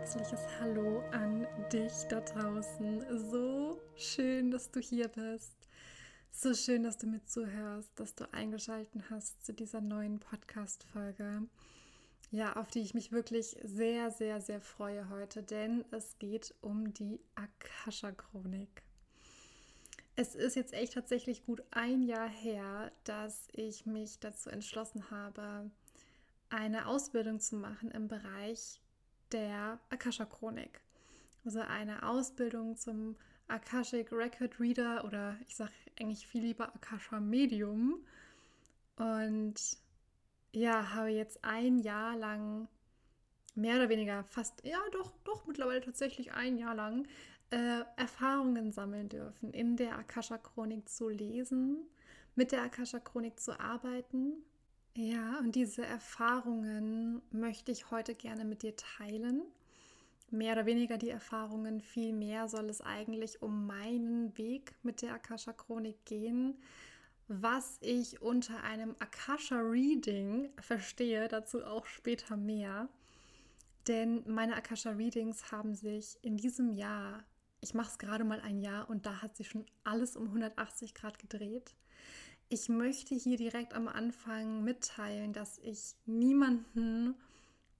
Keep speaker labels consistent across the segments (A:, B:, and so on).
A: herzliches Hallo an dich da draußen. So schön, dass du hier bist. So schön, dass du mir zuhörst, dass du eingeschaltet hast zu dieser neuen Podcast-Folge. Ja, auf die ich mich wirklich sehr, sehr, sehr freue heute, denn es geht um die Akasha-Chronik. Es ist jetzt echt tatsächlich gut ein Jahr her, dass ich mich dazu entschlossen habe, eine Ausbildung zu machen im Bereich der Akasha-Chronik. Also eine Ausbildung zum Akashic Record Reader oder ich sage eigentlich viel lieber Akasha Medium. Und ja, habe jetzt ein Jahr lang mehr oder weniger fast, ja doch, doch mittlerweile tatsächlich ein Jahr lang äh, Erfahrungen sammeln dürfen, in der Akasha-Chronik zu lesen, mit der Akasha-Chronik zu arbeiten ja, und diese Erfahrungen möchte ich heute gerne mit dir teilen. Mehr oder weniger die Erfahrungen, viel mehr soll es eigentlich um meinen Weg mit der Akasha Chronik gehen, was ich unter einem Akasha Reading verstehe, dazu auch später mehr. Denn meine Akasha Readings haben sich in diesem Jahr, ich mache es gerade mal ein Jahr und da hat sich schon alles um 180 Grad gedreht. Ich möchte hier direkt am Anfang mitteilen, dass ich niemanden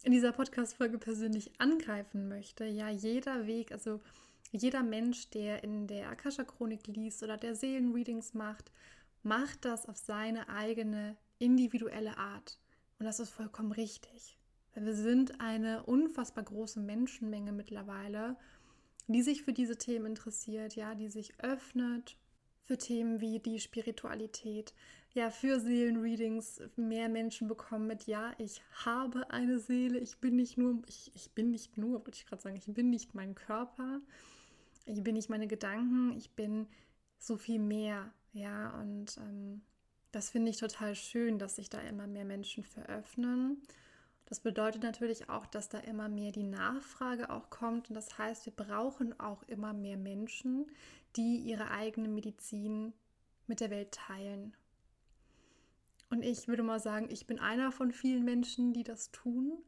A: in dieser Podcast-Folge persönlich angreifen möchte. Ja, jeder Weg, also jeder Mensch, der in der Akasha-Chronik liest oder der Seelenreadings macht, macht das auf seine eigene individuelle Art. Und das ist vollkommen richtig. Wir sind eine unfassbar große Menschenmenge mittlerweile, die sich für diese Themen interessiert, ja, die sich öffnet für Themen wie die Spiritualität, ja, für Seelenreadings mehr Menschen bekommen mit, ja, ich habe eine Seele, ich bin nicht nur, ich, ich bin nicht nur, wollte ich gerade sagen, ich bin nicht mein Körper, ich bin nicht meine Gedanken, ich bin so viel mehr, ja, und ähm, das finde ich total schön, dass sich da immer mehr Menschen veröffnen. Das bedeutet natürlich auch, dass da immer mehr die Nachfrage auch kommt. Und das heißt, wir brauchen auch immer mehr Menschen, die ihre eigene Medizin mit der Welt teilen. Und ich würde mal sagen, ich bin einer von vielen Menschen, die das tun.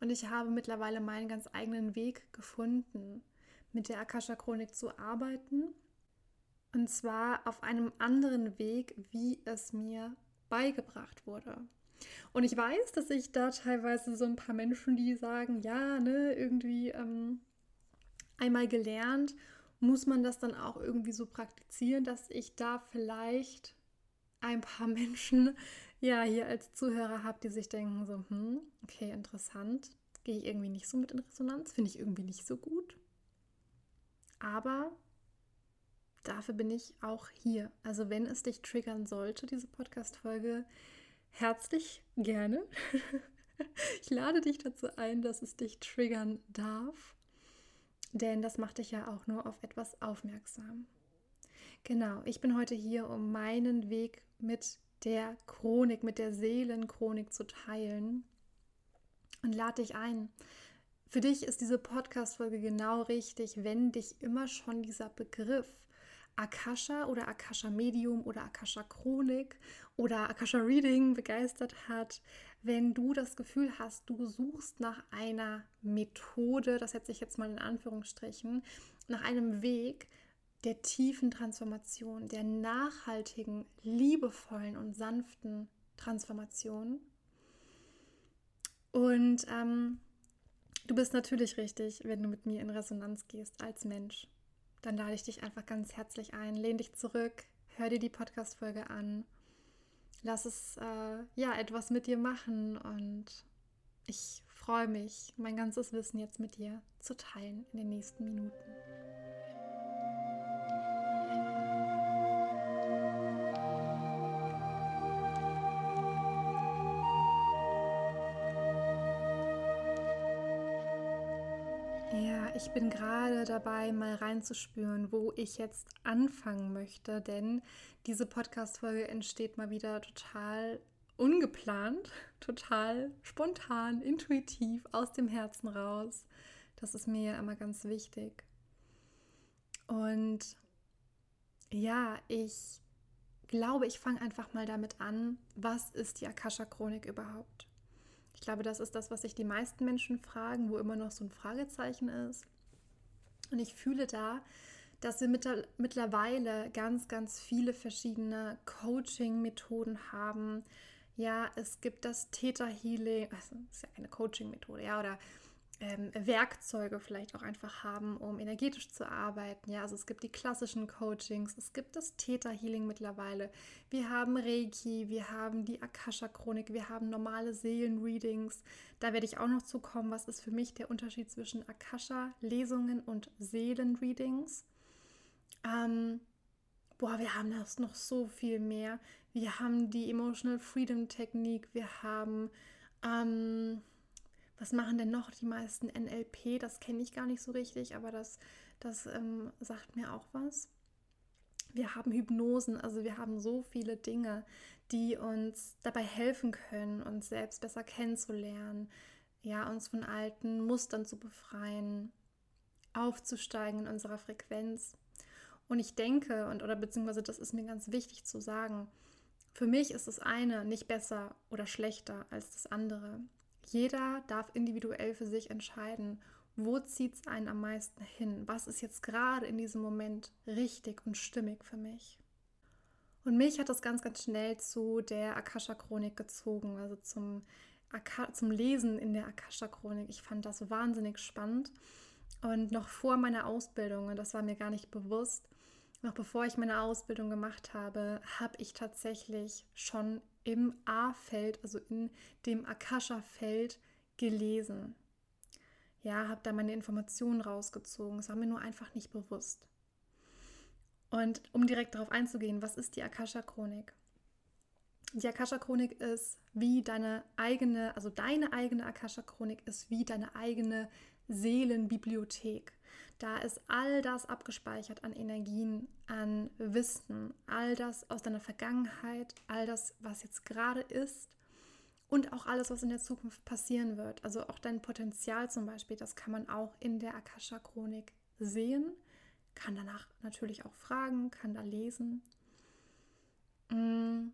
A: Und ich habe mittlerweile meinen ganz eigenen Weg gefunden, mit der Akasha-Chronik zu arbeiten. Und zwar auf einem anderen Weg, wie es mir beigebracht wurde. Und ich weiß, dass ich da teilweise so ein paar Menschen, die sagen, ja, ne, irgendwie ähm, einmal gelernt, muss man das dann auch irgendwie so praktizieren, dass ich da vielleicht ein paar Menschen ja hier als Zuhörer habe, die sich denken so, hm, okay, interessant, gehe ich irgendwie nicht so mit in Resonanz, finde ich irgendwie nicht so gut. Aber dafür bin ich auch hier. Also wenn es dich triggern sollte, diese Podcast-Folge, herzlich gerne. ich lade dich dazu ein, dass es dich triggern darf, denn das macht dich ja auch nur auf etwas aufmerksam. Genau, ich bin heute hier, um meinen Weg mit der Chronik, mit der Seelenchronik zu teilen und lade dich ein. Für dich ist diese Podcast-Folge genau richtig, wenn dich immer schon dieser Begriff Akasha oder Akasha Medium oder Akasha Chronik oder Akasha Reading begeistert hat, wenn du das Gefühl hast, du suchst nach einer Methode, das setze ich jetzt mal in Anführungsstrichen, nach einem Weg der tiefen Transformation, der nachhaltigen, liebevollen und sanften Transformation. Und ähm, du bist natürlich richtig, wenn du mit mir in Resonanz gehst als Mensch dann lade ich dich einfach ganz herzlich ein. Lehn dich zurück, hör dir die Podcast-Folge an, lass es äh, ja etwas mit dir machen und ich freue mich, mein ganzes Wissen jetzt mit dir zu teilen in den nächsten Minuten. Dabei, mal reinzuspüren, wo ich jetzt anfangen möchte, denn diese Podcast-Folge entsteht mal wieder total ungeplant, total spontan, intuitiv, aus dem Herzen raus. Das ist mir ja immer ganz wichtig. Und ja, ich glaube, ich fange einfach mal damit an, was ist die Akasha-Chronik überhaupt? Ich glaube, das ist das, was sich die meisten Menschen fragen, wo immer noch so ein Fragezeichen ist. Und ich fühle da, dass wir mittlerweile ganz, ganz viele verschiedene Coaching-Methoden haben. Ja, es gibt das Theta Healing, also das ist ja eine Coaching-Methode, ja, oder ähm, Werkzeuge vielleicht auch einfach haben, um energetisch zu arbeiten. Ja, also es gibt die klassischen Coachings, es gibt das Theta Healing mittlerweile. Wir haben Reiki, wir haben die Akasha Chronik, wir haben normale Seelenreadings. Da werde ich auch noch zu kommen. Was ist für mich der Unterschied zwischen Akasha Lesungen und Seelenreadings? Ähm, boah, wir haben das noch so viel mehr. Wir haben die Emotional Freedom Technik, wir haben ähm, was machen denn noch die meisten NLP? Das kenne ich gar nicht so richtig, aber das, das ähm, sagt mir auch was. Wir haben Hypnosen, also wir haben so viele Dinge, die uns dabei helfen können, uns selbst besser kennenzulernen, ja, uns von alten Mustern zu befreien, aufzusteigen in unserer Frequenz. Und ich denke, und oder beziehungsweise das ist mir ganz wichtig zu sagen, für mich ist das eine nicht besser oder schlechter als das andere. Jeder darf individuell für sich entscheiden, wo zieht es einen am meisten hin? Was ist jetzt gerade in diesem Moment richtig und stimmig für mich? Und mich hat das ganz, ganz schnell zu der Akasha-Chronik gezogen, also zum, zum Lesen in der Akasha-Chronik. Ich fand das wahnsinnig spannend. Und noch vor meiner Ausbildung, und das war mir gar nicht bewusst, noch bevor ich meine Ausbildung gemacht habe, habe ich tatsächlich schon im A-Feld, also in dem Akasha-Feld gelesen. Ja, habe da meine Informationen rausgezogen. Es war mir nur einfach nicht bewusst. Und um direkt darauf einzugehen, was ist die Akasha-Chronik? Die Akasha-Chronik ist wie deine eigene, also deine eigene Akasha-Chronik ist wie deine eigene Seelenbibliothek. Da ist all das abgespeichert an Energien, an Wissen, all das aus deiner Vergangenheit, all das, was jetzt gerade ist und auch alles, was in der Zukunft passieren wird. Also auch dein Potenzial zum Beispiel, das kann man auch in der Akasha-Chronik sehen, kann danach natürlich auch fragen, kann da lesen. Mm.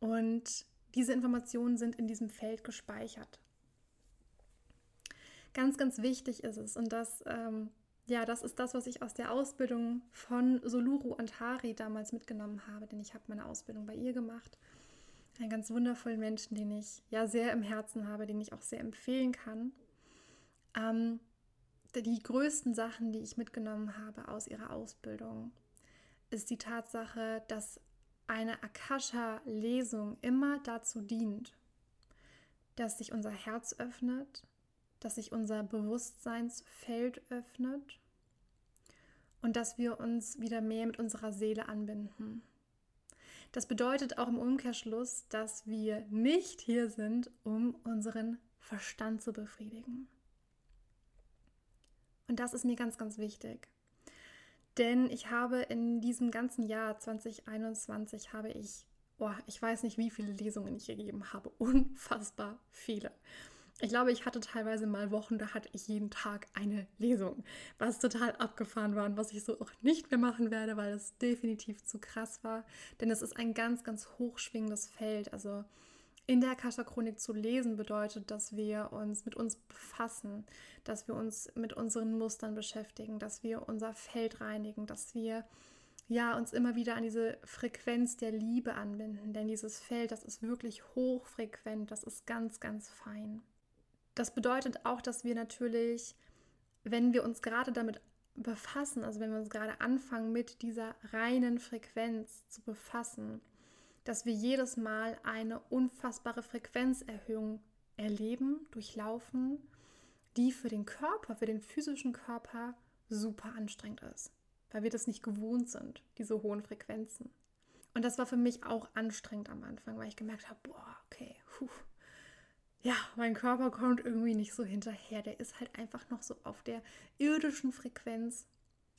A: Und diese Informationen sind in diesem Feld gespeichert. Ganz, ganz wichtig ist es, und das ähm, ja, das ist das, was ich aus der Ausbildung von Soluru Antari damals mitgenommen habe, denn ich habe meine Ausbildung bei ihr gemacht. Einen ganz wundervollen Menschen, den ich ja sehr im Herzen habe, den ich auch sehr empfehlen kann. Ähm, die größten Sachen, die ich mitgenommen habe aus ihrer Ausbildung, ist die Tatsache, dass eine Akasha-Lesung immer dazu dient, dass sich unser Herz öffnet, dass sich unser Bewusstseinsfeld öffnet und dass wir uns wieder mehr mit unserer Seele anbinden. Das bedeutet auch im Umkehrschluss, dass wir nicht hier sind, um unseren Verstand zu befriedigen. Und das ist mir ganz, ganz wichtig. Denn ich habe in diesem ganzen Jahr 2021 habe ich, oh, ich weiß nicht, wie viele Lesungen ich gegeben habe. Unfassbar viele. Ich glaube, ich hatte teilweise mal Wochen, da hatte ich jeden Tag eine Lesung, was total abgefahren war und was ich so auch nicht mehr machen werde, weil es definitiv zu krass war. Denn es ist ein ganz, ganz hochschwingendes Feld. Also in der Akasha-Chronik zu lesen bedeutet, dass wir uns mit uns befassen, dass wir uns mit unseren Mustern beschäftigen, dass wir unser Feld reinigen, dass wir ja, uns immer wieder an diese Frequenz der Liebe anbinden. Denn dieses Feld, das ist wirklich hochfrequent, das ist ganz, ganz fein. Das bedeutet auch, dass wir natürlich, wenn wir uns gerade damit befassen, also wenn wir uns gerade anfangen mit dieser reinen Frequenz zu befassen, dass wir jedes Mal eine unfassbare Frequenzerhöhung erleben, durchlaufen, die für den Körper, für den physischen Körper super anstrengend ist, weil wir das nicht gewohnt sind, diese hohen Frequenzen. Und das war für mich auch anstrengend am Anfang, weil ich gemerkt habe, boah, okay, puh, ja, mein Körper kommt irgendwie nicht so hinterher. Der ist halt einfach noch so auf der irdischen Frequenz.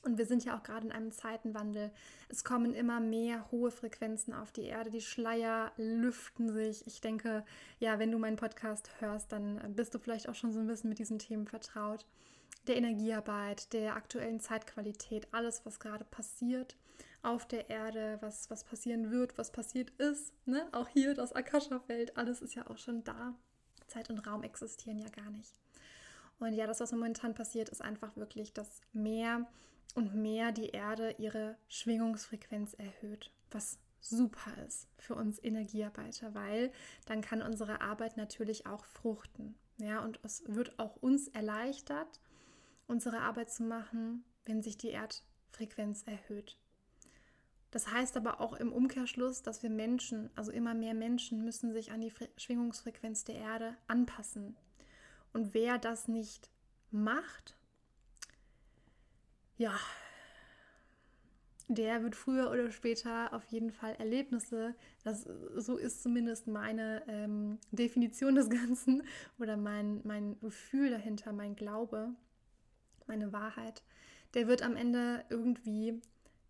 A: Und wir sind ja auch gerade in einem Zeitenwandel. Es kommen immer mehr hohe Frequenzen auf die Erde. Die Schleier lüften sich. Ich denke, ja, wenn du meinen Podcast hörst, dann bist du vielleicht auch schon so ein bisschen mit diesen Themen vertraut. Der Energiearbeit, der aktuellen Zeitqualität, alles, was gerade passiert auf der Erde, was, was passieren wird, was passiert ist. Ne? Auch hier das Akasha-Feld, alles ist ja auch schon da. Zeit und Raum existieren ja gar nicht. Und ja, das, was momentan passiert, ist einfach wirklich, dass mehr und mehr die Erde ihre Schwingungsfrequenz erhöht, was super ist für uns Energiearbeiter, weil dann kann unsere Arbeit natürlich auch fruchten. Ja, und es wird auch uns erleichtert, unsere Arbeit zu machen, wenn sich die Erdfrequenz erhöht. Das heißt aber auch im Umkehrschluss, dass wir Menschen, also immer mehr Menschen, müssen sich an die Schwingungsfrequenz der Erde anpassen. Und wer das nicht macht, ja, der wird früher oder später auf jeden Fall Erlebnisse, das, so ist zumindest meine ähm, Definition des Ganzen oder mein, mein Gefühl dahinter, mein Glaube, meine Wahrheit, der wird am Ende irgendwie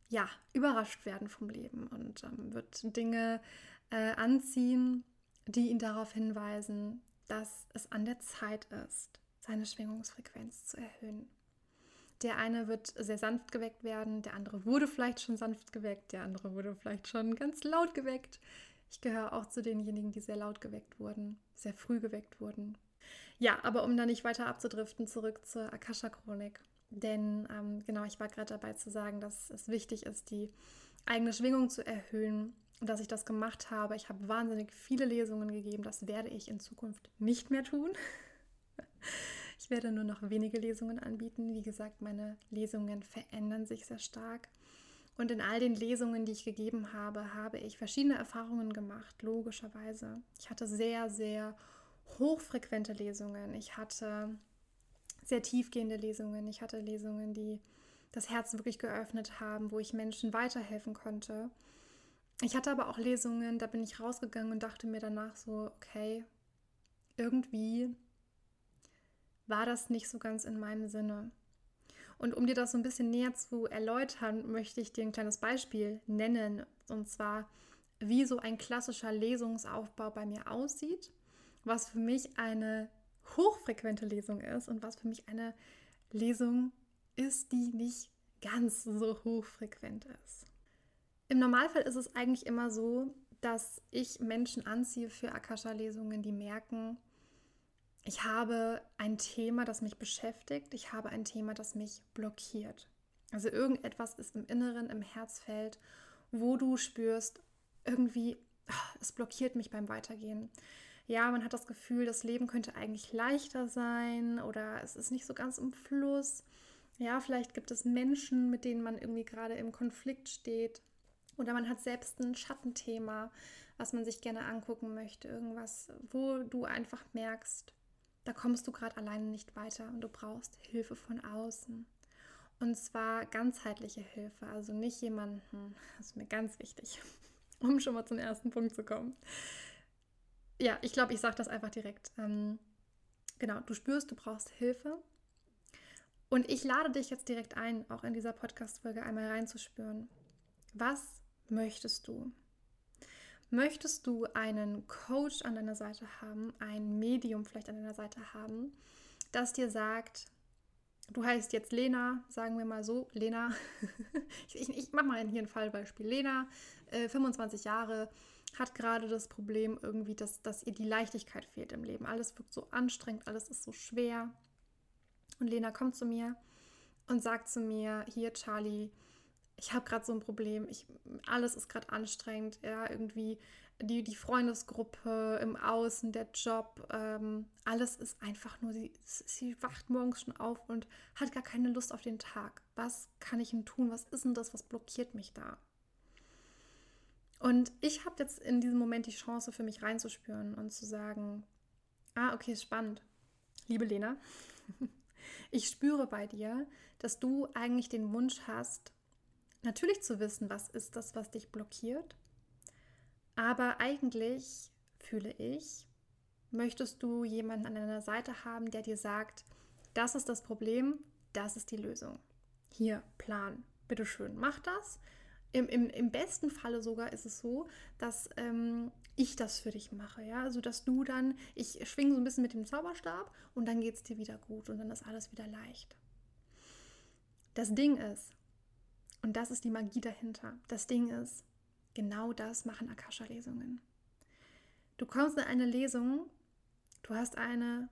A: ja, überrascht werden vom Leben und ähm, wird Dinge äh, anziehen, die ihn darauf hinweisen, dass es an der Zeit ist, seine Schwingungsfrequenz zu erhöhen. Der eine wird sehr sanft geweckt werden, der andere wurde vielleicht schon sanft geweckt, der andere wurde vielleicht schon ganz laut geweckt. Ich gehöre auch zu denjenigen, die sehr laut geweckt wurden, sehr früh geweckt wurden. Ja, aber um da nicht weiter abzudriften, zurück zur Akasha-Chronik. Denn ähm, genau, ich war gerade dabei zu sagen, dass es wichtig ist, die eigene Schwingung zu erhöhen und dass ich das gemacht habe. Ich habe wahnsinnig viele Lesungen gegeben. Das werde ich in Zukunft nicht mehr tun. Ich werde nur noch wenige Lesungen anbieten. Wie gesagt, meine Lesungen verändern sich sehr stark. Und in all den Lesungen, die ich gegeben habe, habe ich verschiedene Erfahrungen gemacht, logischerweise. Ich hatte sehr, sehr hochfrequente Lesungen. Ich hatte sehr tiefgehende Lesungen. Ich hatte Lesungen, die das Herz wirklich geöffnet haben, wo ich Menschen weiterhelfen konnte. Ich hatte aber auch Lesungen, da bin ich rausgegangen und dachte mir danach so, okay, irgendwie war das nicht so ganz in meinem Sinne. Und um dir das so ein bisschen näher zu erläutern, möchte ich dir ein kleines Beispiel nennen. Und zwar, wie so ein klassischer Lesungsaufbau bei mir aussieht, was für mich eine hochfrequente Lesung ist und was für mich eine Lesung ist, die nicht ganz so hochfrequent ist. Im Normalfall ist es eigentlich immer so, dass ich Menschen anziehe für Akasha-Lesungen, die merken, ich habe ein Thema, das mich beschäftigt. Ich habe ein Thema, das mich blockiert. Also irgendetwas ist im Inneren, im Herzfeld, wo du spürst, irgendwie, ah, es blockiert mich beim Weitergehen. Ja, man hat das Gefühl, das Leben könnte eigentlich leichter sein oder es ist nicht so ganz im Fluss. Ja, vielleicht gibt es Menschen, mit denen man irgendwie gerade im Konflikt steht. Oder man hat selbst ein Schattenthema, was man sich gerne angucken möchte. Irgendwas, wo du einfach merkst, da kommst du gerade alleine nicht weiter und du brauchst Hilfe von außen. Und zwar ganzheitliche Hilfe, also nicht jemanden, das ist mir ganz wichtig, um schon mal zum ersten Punkt zu kommen. Ja, ich glaube, ich sage das einfach direkt. Ähm, genau, du spürst, du brauchst Hilfe. Und ich lade dich jetzt direkt ein, auch in dieser Podcast-Folge einmal reinzuspüren. Was möchtest du? Möchtest du einen Coach an deiner Seite haben, ein Medium vielleicht an deiner Seite haben, das dir sagt, du heißt jetzt Lena, sagen wir mal so, Lena, ich, ich, ich mache mal hier ein Fallbeispiel. Lena, äh, 25 Jahre, hat gerade das Problem irgendwie, dass, dass ihr die Leichtigkeit fehlt im Leben. Alles wirkt so anstrengend, alles ist so schwer. Und Lena kommt zu mir und sagt zu mir, hier Charlie, ich habe gerade so ein Problem, ich, alles ist gerade anstrengend, ja, irgendwie die, die Freundesgruppe im Außen, der Job, ähm, alles ist einfach nur, sie, sie wacht morgens schon auf und hat gar keine Lust auf den Tag. Was kann ich denn tun? Was ist denn das? Was blockiert mich da? Und ich habe jetzt in diesem Moment die Chance für mich reinzuspüren und zu sagen, ah, okay, spannend. Liebe Lena, ich spüre bei dir, dass du eigentlich den Wunsch hast, natürlich zu wissen, was ist das, was dich blockiert. Aber eigentlich fühle ich, möchtest du jemanden an deiner Seite haben, der dir sagt, das ist das Problem, das ist die Lösung. Hier, Plan, bitteschön, mach das. Im, im, Im besten Falle sogar ist es so, dass ähm, ich das für dich mache, ja, also dass du dann, ich schwinge so ein bisschen mit dem Zauberstab und dann geht es dir wieder gut und dann ist alles wieder leicht. Das Ding ist, und das ist die Magie dahinter. Das Ding ist, genau das machen Akasha-Lesungen. Du kommst in eine Lesung, Du hast eine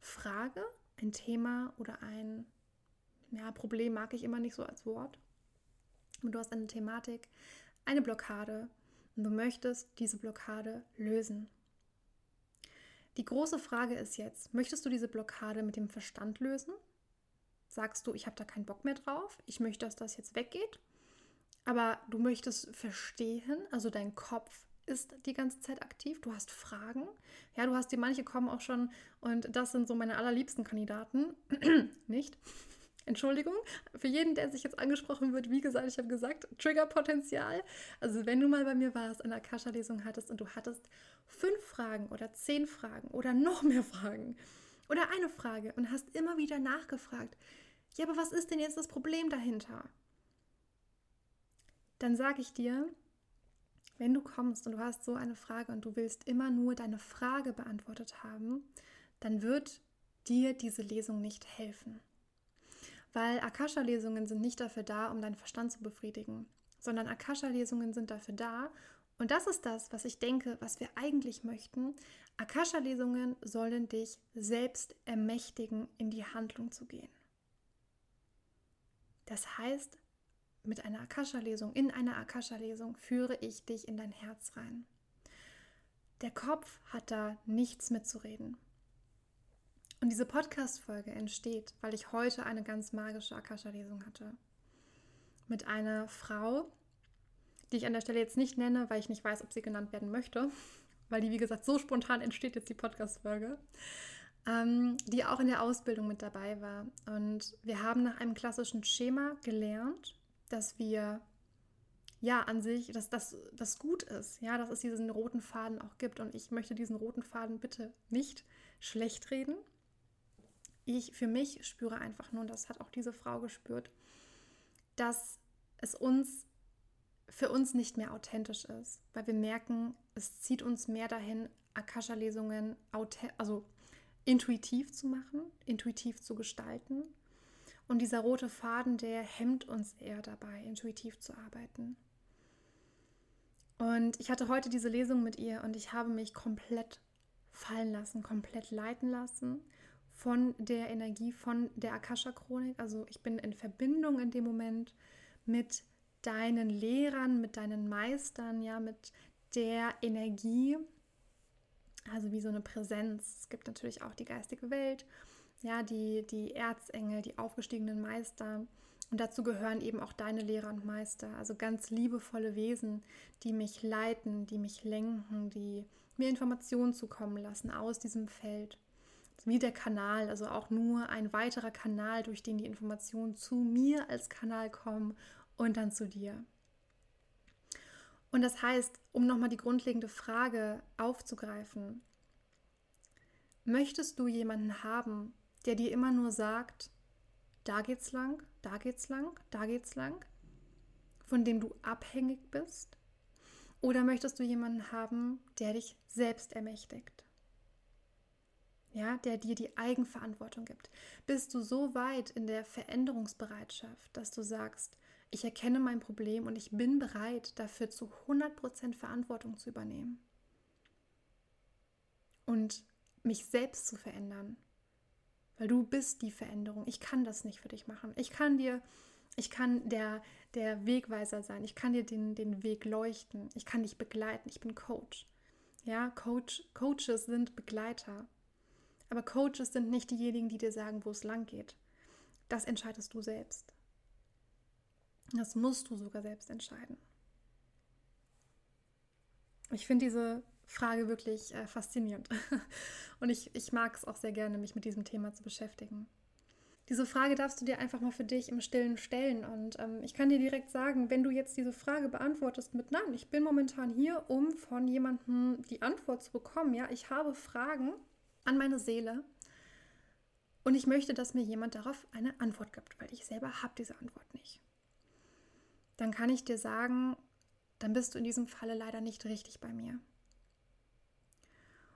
A: Frage, ein Thema oder ein ja, Problem mag ich immer nicht so als Wort. Und du hast eine Thematik, eine Blockade und du möchtest diese Blockade lösen. Die große Frage ist jetzt, möchtest du diese Blockade mit dem Verstand lösen? Sagst du, ich habe da keinen Bock mehr drauf, ich möchte, dass das jetzt weggeht? Aber du möchtest verstehen, also dein Kopf ist die ganze Zeit aktiv, du hast Fragen. Ja, du hast die, manche kommen auch schon und das sind so meine allerliebsten Kandidaten. Nicht? Entschuldigung, für jeden, der sich jetzt angesprochen wird, wie gesagt, ich habe gesagt, Triggerpotenzial. Also wenn du mal bei mir warst, eine Akasha-Lesung hattest und du hattest fünf Fragen oder zehn Fragen oder noch mehr Fragen oder eine Frage und hast immer wieder nachgefragt, ja, aber was ist denn jetzt das Problem dahinter? Dann sage ich dir, wenn du kommst und du hast so eine Frage und du willst immer nur deine Frage beantwortet haben, dann wird dir diese Lesung nicht helfen. Weil Akasha-Lesungen sind nicht dafür da, um deinen Verstand zu befriedigen, sondern Akasha-Lesungen sind dafür da, und das ist das, was ich denke, was wir eigentlich möchten. Akasha-Lesungen sollen dich selbst ermächtigen, in die Handlung zu gehen. Das heißt, mit einer Akasha-Lesung, in einer Akasha-Lesung führe ich dich in dein Herz rein. Der Kopf hat da nichts mitzureden. Und diese Podcast-Folge entsteht, weil ich heute eine ganz magische Akasha-Lesung hatte. Mit einer Frau, die ich an der Stelle jetzt nicht nenne, weil ich nicht weiß, ob sie genannt werden möchte, weil die, wie gesagt, so spontan entsteht jetzt die Podcast-Folge, ähm, die auch in der Ausbildung mit dabei war. Und wir haben nach einem klassischen Schema gelernt, dass wir ja an sich, dass das, das gut ist, ja, dass es diesen roten Faden auch gibt. Und ich möchte diesen roten Faden bitte nicht schlecht reden, ich für mich spüre einfach nur, und das hat auch diese Frau gespürt, dass es uns für uns nicht mehr authentisch ist, weil wir merken, es zieht uns mehr dahin, Akasha-Lesungen also intuitiv zu machen, intuitiv zu gestalten. Und dieser rote Faden, der hemmt uns eher dabei, intuitiv zu arbeiten. Und ich hatte heute diese Lesung mit ihr und ich habe mich komplett fallen lassen, komplett leiten lassen von der Energie von der Akasha-Chronik. Also ich bin in Verbindung in dem Moment mit deinen Lehrern, mit deinen Meistern, ja, mit der Energie, also wie so eine Präsenz. Es gibt natürlich auch die geistige Welt, ja, die, die Erzengel, die aufgestiegenen Meister. Und dazu gehören eben auch deine Lehrer und Meister, also ganz liebevolle Wesen, die mich leiten, die mich lenken, die mir Informationen zukommen lassen aus diesem Feld wie der Kanal, also auch nur ein weiterer Kanal, durch den die Informationen zu mir als Kanal kommen und dann zu dir. Und das heißt, um nochmal die grundlegende Frage aufzugreifen, möchtest du jemanden haben, der dir immer nur sagt, da geht's lang, da geht's lang, da geht's lang, von dem du abhängig bist? Oder möchtest du jemanden haben, der dich selbst ermächtigt? Ja, der dir die Eigenverantwortung gibt. Bist du so weit in der Veränderungsbereitschaft, dass du sagst, ich erkenne mein Problem und ich bin bereit, dafür zu 100% Verantwortung zu übernehmen und mich selbst zu verändern, weil du bist die Veränderung. Ich kann das nicht für dich machen. Ich kann dir, ich kann der, der Wegweiser sein. Ich kann dir den, den Weg leuchten. Ich kann dich begleiten. Ich bin Coach. Ja, Coach, Coaches sind Begleiter. Aber Coaches sind nicht diejenigen, die dir sagen, wo es lang geht. Das entscheidest du selbst. Das musst du sogar selbst entscheiden. Ich finde diese Frage wirklich äh, faszinierend. Und ich, ich mag es auch sehr gerne, mich mit diesem Thema zu beschäftigen. Diese Frage darfst du dir einfach mal für dich im Stillen stellen. Und ähm, ich kann dir direkt sagen, wenn du jetzt diese Frage beantwortest mit Nein, ich bin momentan hier, um von jemandem die Antwort zu bekommen. Ja, ich habe Fragen an meine Seele. Und ich möchte, dass mir jemand darauf eine Antwort gibt, weil ich selber habe diese Antwort nicht. Dann kann ich dir sagen, dann bist du in diesem Falle leider nicht richtig bei mir.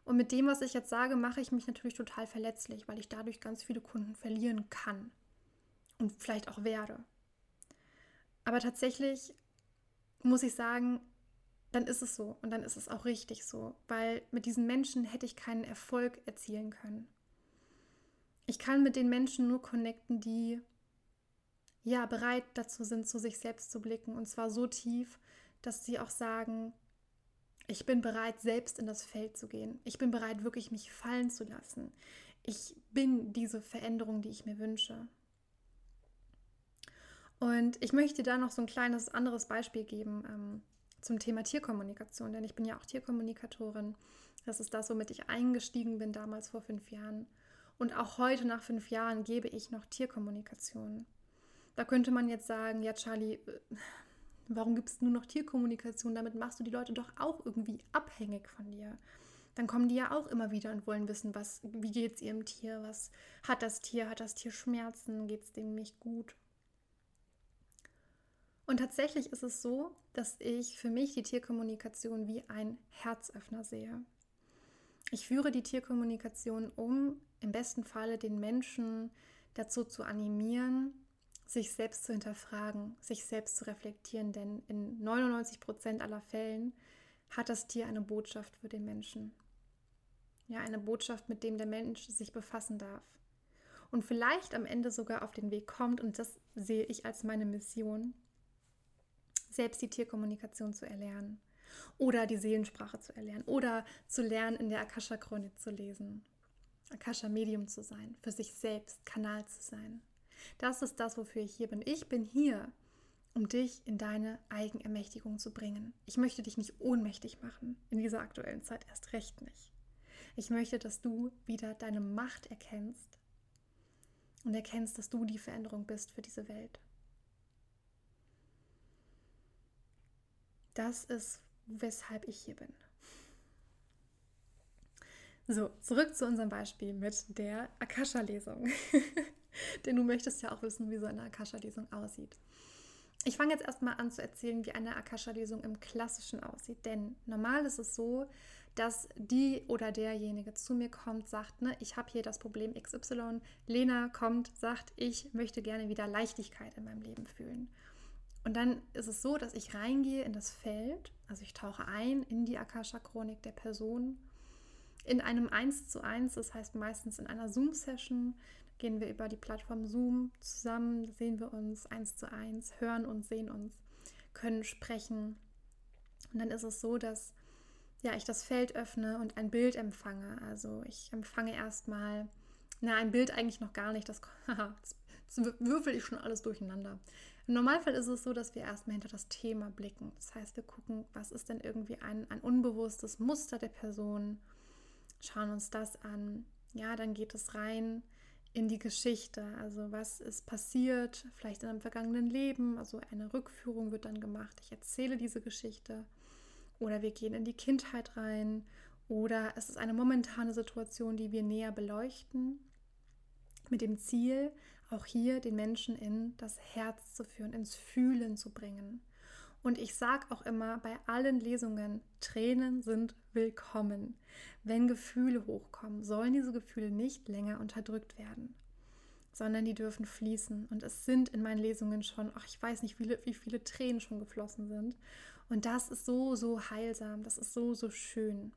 A: Und mit dem, was ich jetzt sage, mache ich mich natürlich total verletzlich, weil ich dadurch ganz viele Kunden verlieren kann und vielleicht auch werde. Aber tatsächlich muss ich sagen, dann ist es so und dann ist es auch richtig so, weil mit diesen Menschen hätte ich keinen Erfolg erzielen können. Ich kann mit den Menschen nur connecten, die ja bereit dazu sind, zu sich selbst zu blicken und zwar so tief, dass sie auch sagen, ich bin bereit, selbst in das Feld zu gehen. Ich bin bereit, wirklich mich fallen zu lassen. Ich bin diese Veränderung, die ich mir wünsche. Und ich möchte da noch so ein kleines anderes Beispiel geben ähm, zum Thema Tierkommunikation, denn ich bin ja auch Tierkommunikatorin. Das ist das, womit ich eingestiegen bin damals vor fünf Jahren. Und auch heute nach fünf Jahren gebe ich noch Tierkommunikation. Da könnte man jetzt sagen, ja Charlie, äh, warum gibst du nur noch Tierkommunikation? Damit machst du die Leute doch auch irgendwie abhängig von dir. Dann kommen die ja auch immer wieder und wollen wissen, was, wie geht es ihrem Tier, was hat das Tier, hat das Tier Schmerzen, geht es dem nicht gut. Und tatsächlich ist es so, dass ich für mich die Tierkommunikation wie ein Herzöffner sehe. Ich führe die Tierkommunikation um, im besten Falle den Menschen dazu zu animieren, sich selbst zu hinterfragen, sich selbst zu reflektieren, denn in 99 Prozent aller Fällen hat das Tier eine Botschaft für den Menschen. Ja, eine Botschaft, mit dem der Mensch sich befassen darf. Und vielleicht am Ende sogar auf den Weg kommt, und das sehe ich als meine Mission, selbst die Tierkommunikation zu erlernen oder die Seelensprache zu erlernen oder zu lernen, in der Akasha-Chronik zu lesen. Akasha-Medium zu sein, für sich selbst Kanal zu sein. Das ist das, wofür ich hier bin. Ich bin hier, um dich in deine Eigenermächtigung zu bringen. Ich möchte dich nicht ohnmächtig machen, in dieser aktuellen Zeit erst recht nicht. Ich möchte, dass du wieder deine Macht erkennst und erkennst, dass du die Veränderung bist für diese Welt. Das ist, weshalb ich hier bin. So, zurück zu unserem Beispiel mit der Akasha-Lesung. Denn du möchtest ja auch wissen, wie so eine Akasha-Lesung aussieht. Ich fange jetzt erstmal an zu erzählen, wie eine Akasha-Lesung im Klassischen aussieht. Denn normal ist es so, dass die oder derjenige zu mir kommt, sagt, ne, ich habe hier das Problem XY. Lena kommt, sagt, ich möchte gerne wieder Leichtigkeit in meinem Leben fühlen. Und dann ist es so, dass ich reingehe in das Feld, also ich tauche ein in die Akasha-Chronik der Person in einem 1 zu 1, das heißt meistens in einer Zoom-Session, gehen wir über die Plattform Zoom zusammen, sehen wir uns 1 zu 1, hören uns, sehen uns, können sprechen. Und dann ist es so, dass ja, ich das Feld öffne und ein Bild empfange. Also ich empfange erstmal, na, ein Bild eigentlich noch gar nicht, das, das würfel ich schon alles durcheinander. Im Normalfall ist es so, dass wir erstmal hinter das Thema blicken. Das heißt, wir gucken, was ist denn irgendwie ein, ein unbewusstes Muster der Person, schauen uns das an. Ja, dann geht es rein in die Geschichte. Also was ist passiert, vielleicht in einem vergangenen Leben. Also eine Rückführung wird dann gemacht. Ich erzähle diese Geschichte. Oder wir gehen in die Kindheit rein. Oder es ist eine momentane Situation, die wir näher beleuchten. Mit dem Ziel, auch hier den Menschen in das Herz zu führen, ins Fühlen zu bringen. Und ich sage auch immer bei allen Lesungen, Tränen sind willkommen. Wenn Gefühle hochkommen, sollen diese Gefühle nicht länger unterdrückt werden, sondern die dürfen fließen. Und es sind in meinen Lesungen schon, ach, ich weiß nicht, wie viele, wie viele Tränen schon geflossen sind. Und das ist so, so heilsam, das ist so, so schön.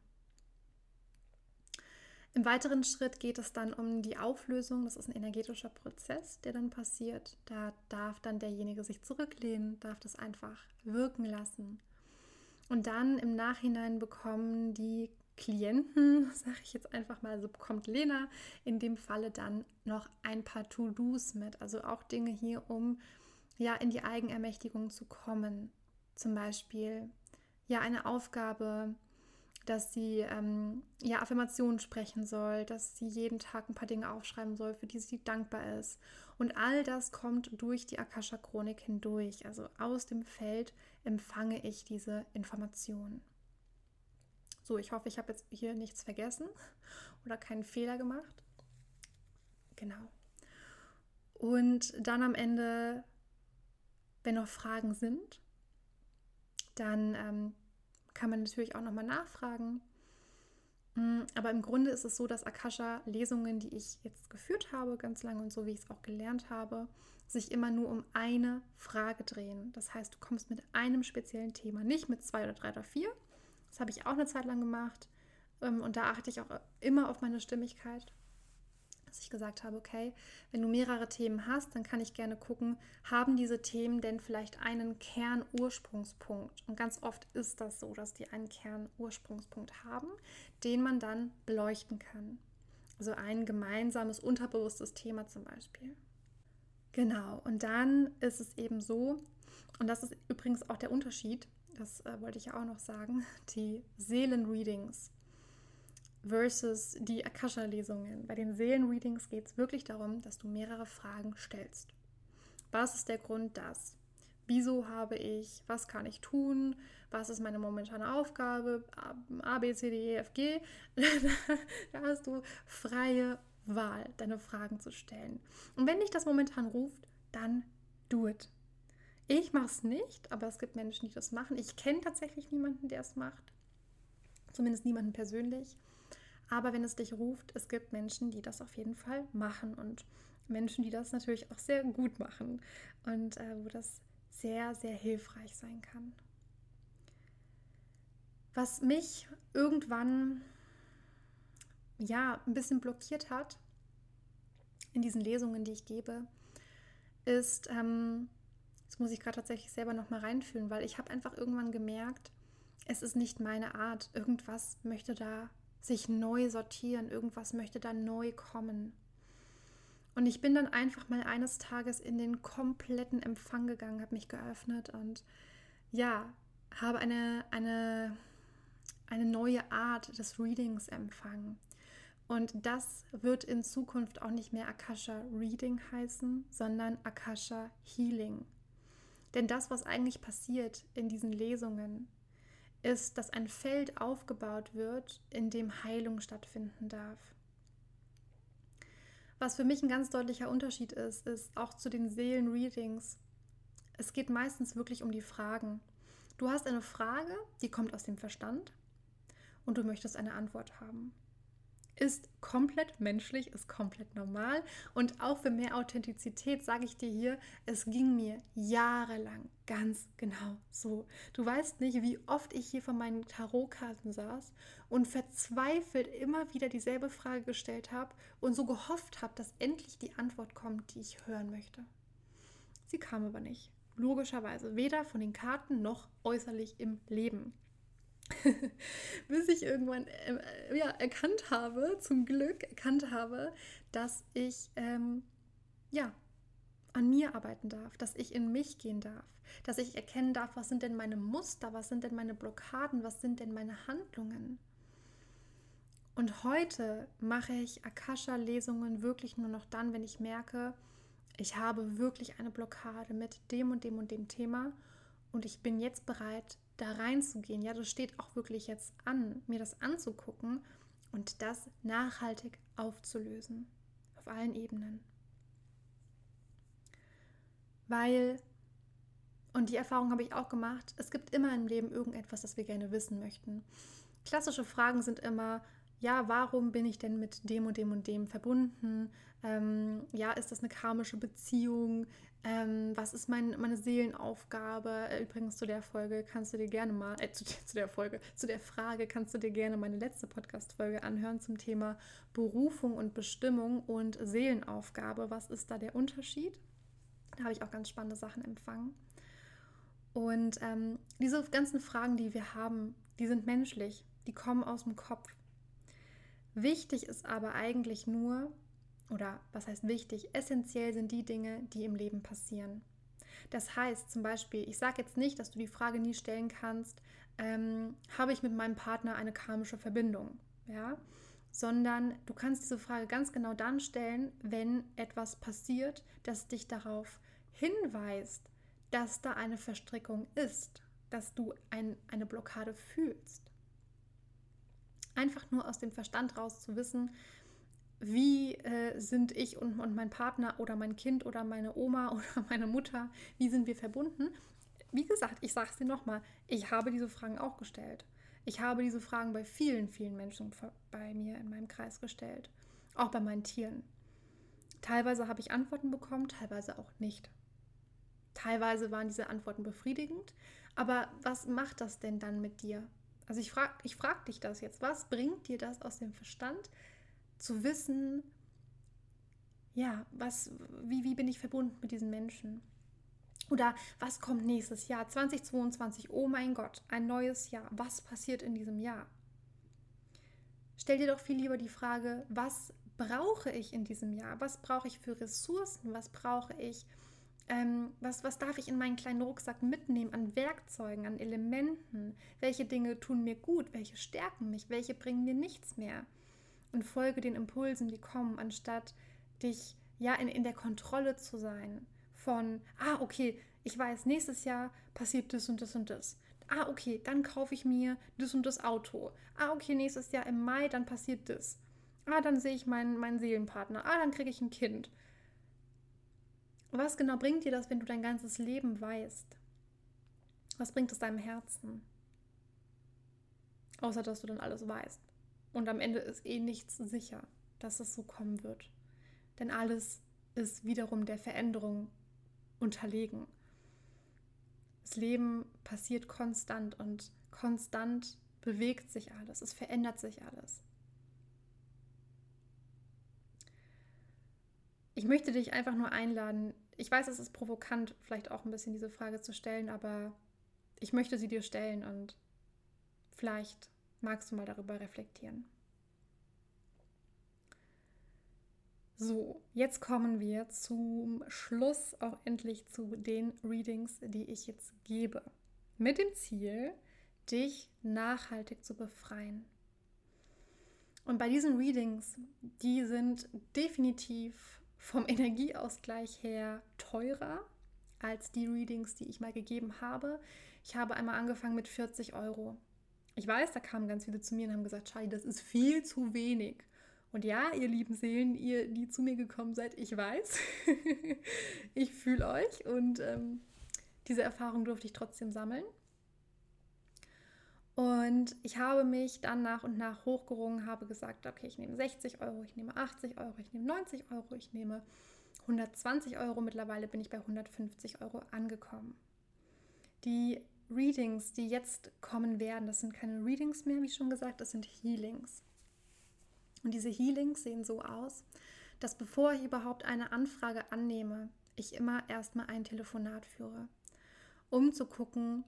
A: Im weiteren Schritt geht es dann um die Auflösung. Das ist ein energetischer Prozess, der dann passiert. Da darf dann derjenige sich zurücklehnen, darf das einfach wirken lassen. Und dann im Nachhinein bekommen die Klienten, sage ich jetzt einfach mal, so bekommt Lena in dem Falle dann noch ein paar To-Dos mit. Also auch Dinge hier, um ja in die Eigenermächtigung zu kommen. Zum Beispiel ja eine Aufgabe, dass sie ähm, ja Affirmationen sprechen soll, dass sie jeden Tag ein paar Dinge aufschreiben soll, für die sie dankbar ist. Und all das kommt durch die Akasha-Chronik hindurch. Also aus dem Feld empfange ich diese Informationen. So, ich hoffe, ich habe jetzt hier nichts vergessen oder keinen Fehler gemacht. Genau. Und dann am Ende, wenn noch Fragen sind, dann ähm, kann man natürlich auch nochmal nachfragen. Mm, aber im Grunde ist es so, dass Akasha-Lesungen, die ich jetzt geführt habe, ganz lange und so wie ich es auch gelernt habe, sich immer nur um eine Frage drehen. Das heißt, du kommst mit einem speziellen Thema, nicht mit zwei oder drei oder vier. Das habe ich auch eine Zeit lang gemacht. Ähm, und da achte ich auch immer auf meine Stimmigkeit dass ich gesagt habe, okay, wenn du mehrere Themen hast, dann kann ich gerne gucken, haben diese Themen denn vielleicht einen Kernursprungspunkt? Und ganz oft ist das so, dass die einen Kernursprungspunkt haben, den man dann beleuchten kann. Also ein gemeinsames, unterbewusstes Thema zum Beispiel. Genau, und dann ist es eben so, und das ist übrigens auch der Unterschied, das äh, wollte ich ja auch noch sagen, die Seelenreadings versus die Akasha-Lesungen. Bei den Seelenreadings geht es wirklich darum, dass du mehrere Fragen stellst. Was ist der Grund, dass? Wieso habe ich? Was kann ich tun? Was ist meine momentane Aufgabe? A, B, C, D, E, F, G. da hast du freie Wahl, deine Fragen zu stellen. Und wenn dich das momentan ruft, dann do it. Ich mache es nicht, aber es gibt Menschen, die das machen. Ich kenne tatsächlich niemanden, der es macht. Zumindest niemanden persönlich. Aber wenn es dich ruft, es gibt Menschen, die das auf jeden Fall machen und Menschen, die das natürlich auch sehr gut machen und äh, wo das sehr, sehr hilfreich sein kann. Was mich irgendwann ja ein bisschen blockiert hat in diesen Lesungen, die ich gebe, ist, ähm, das muss ich gerade tatsächlich selber noch mal reinfühlen, weil ich habe einfach irgendwann gemerkt, es ist nicht meine Art. Irgendwas möchte da sich neu sortieren, irgendwas möchte da neu kommen. Und ich bin dann einfach mal eines Tages in den kompletten Empfang gegangen, habe mich geöffnet und ja, habe eine, eine, eine neue Art des Readings empfangen. Und das wird in Zukunft auch nicht mehr Akasha Reading heißen, sondern Akasha Healing. Denn das, was eigentlich passiert in diesen Lesungen, ist, dass ein Feld aufgebaut wird, in dem Heilung stattfinden darf. Was für mich ein ganz deutlicher Unterschied ist, ist auch zu den Seelenreadings. Es geht meistens wirklich um die Fragen. Du hast eine Frage, die kommt aus dem Verstand und du möchtest eine Antwort haben ist komplett menschlich, ist komplett normal. Und auch für mehr Authentizität sage ich dir hier, es ging mir jahrelang ganz genau so. Du weißt nicht, wie oft ich hier vor meinen Tarotkarten saß und verzweifelt immer wieder dieselbe Frage gestellt habe und so gehofft habe, dass endlich die Antwort kommt, die ich hören möchte. Sie kam aber nicht. Logischerweise, weder von den Karten noch äußerlich im Leben. Bis ich irgendwann äh, ja, erkannt habe, zum Glück erkannt habe, dass ich ähm, ja, an mir arbeiten darf, dass ich in mich gehen darf, dass ich erkennen darf, was sind denn meine Muster, was sind denn meine Blockaden, was sind denn meine Handlungen. Und heute mache ich Akasha-Lesungen wirklich nur noch dann, wenn ich merke, ich habe wirklich eine Blockade mit dem und dem und dem Thema und ich bin jetzt bereit, da reinzugehen. Ja, das steht auch wirklich jetzt an, mir das anzugucken und das nachhaltig aufzulösen. Auf allen Ebenen. Weil, und die Erfahrung habe ich auch gemacht, es gibt immer im Leben irgendetwas, das wir gerne wissen möchten. Klassische Fragen sind immer, ja, warum bin ich denn mit dem und dem und dem verbunden? Ähm, ja, ist das eine karmische Beziehung? Ähm, was ist mein, meine Seelenaufgabe? Äh, übrigens zu der Folge kannst du dir gerne mal, äh, zu, zu, der Folge, zu der Frage kannst du dir gerne meine letzte Podcast-Folge anhören zum Thema Berufung und Bestimmung und Seelenaufgabe. Was ist da der Unterschied? Da habe ich auch ganz spannende Sachen empfangen. Und ähm, diese ganzen Fragen, die wir haben, die sind menschlich, die kommen aus dem Kopf. Wichtig ist aber eigentlich nur, oder was heißt wichtig, essentiell sind die Dinge, die im Leben passieren. Das heißt zum Beispiel, ich sage jetzt nicht, dass du die Frage nie stellen kannst, ähm, habe ich mit meinem Partner eine karmische Verbindung? Ja? Sondern du kannst diese Frage ganz genau dann stellen, wenn etwas passiert, das dich darauf hinweist, dass da eine Verstrickung ist, dass du ein, eine Blockade fühlst. Einfach nur aus dem Verstand raus zu wissen, wie äh, sind ich und, und mein Partner oder mein Kind oder meine Oma oder meine Mutter, wie sind wir verbunden? Wie gesagt, ich sage es dir nochmal, ich habe diese Fragen auch gestellt. Ich habe diese Fragen bei vielen, vielen Menschen bei mir in meinem Kreis gestellt, auch bei meinen Tieren. Teilweise habe ich Antworten bekommen, teilweise auch nicht. Teilweise waren diese Antworten befriedigend, aber was macht das denn dann mit dir? Also ich frage ich frag dich das jetzt. Was bringt dir das aus dem Verstand, zu wissen, ja, was, wie, wie bin ich verbunden mit diesen Menschen? Oder was kommt nächstes Jahr? 2022, oh mein Gott, ein neues Jahr. Was passiert in diesem Jahr? Stell dir doch viel lieber die Frage, was brauche ich in diesem Jahr? Was brauche ich für Ressourcen? Was brauche ich? Ähm, was, was darf ich in meinen kleinen Rucksack mitnehmen an Werkzeugen, an Elementen? Welche Dinge tun mir gut? Welche stärken mich? Welche bringen mir nichts mehr? Und folge den Impulsen, die kommen, anstatt dich ja in, in der Kontrolle zu sein von, ah, okay, ich weiß, nächstes Jahr passiert das und das und das. Ah, okay, dann kaufe ich mir das und das Auto. Ah, okay, nächstes Jahr im Mai, dann passiert das. Ah, dann sehe ich meinen, meinen Seelenpartner. Ah, dann kriege ich ein Kind. Was genau bringt dir das, wenn du dein ganzes Leben weißt? Was bringt es deinem Herzen? Außer dass du dann alles weißt. Und am Ende ist eh nichts sicher, dass es so kommen wird. Denn alles ist wiederum der Veränderung unterlegen. Das Leben passiert konstant und konstant bewegt sich alles, es verändert sich alles. Ich möchte dich einfach nur einladen. Ich weiß, es ist provokant, vielleicht auch ein bisschen diese Frage zu stellen, aber ich möchte sie dir stellen und vielleicht magst du mal darüber reflektieren. So, jetzt kommen wir zum Schluss auch endlich zu den Readings, die ich jetzt gebe. Mit dem Ziel, dich nachhaltig zu befreien. Und bei diesen Readings, die sind definitiv vom Energieausgleich her teurer als die Readings, die ich mal gegeben habe. Ich habe einmal angefangen mit 40 Euro. Ich weiß, da kamen ganz viele zu mir und haben gesagt, Charlie, das ist viel zu wenig. Und ja, ihr lieben Seelen, ihr, die zu mir gekommen seid, ich weiß, ich fühle euch und ähm, diese Erfahrung durfte ich trotzdem sammeln. Und ich habe mich dann nach und nach hochgerungen, habe gesagt, okay, ich nehme 60 Euro, ich nehme 80 Euro, ich nehme 90 Euro, ich nehme 120 Euro. Mittlerweile bin ich bei 150 Euro angekommen. Die Readings, die jetzt kommen werden, das sind keine Readings mehr, wie schon gesagt, das sind Healings. Und diese Healings sehen so aus, dass bevor ich überhaupt eine Anfrage annehme, ich immer erstmal ein Telefonat führe, um zu gucken,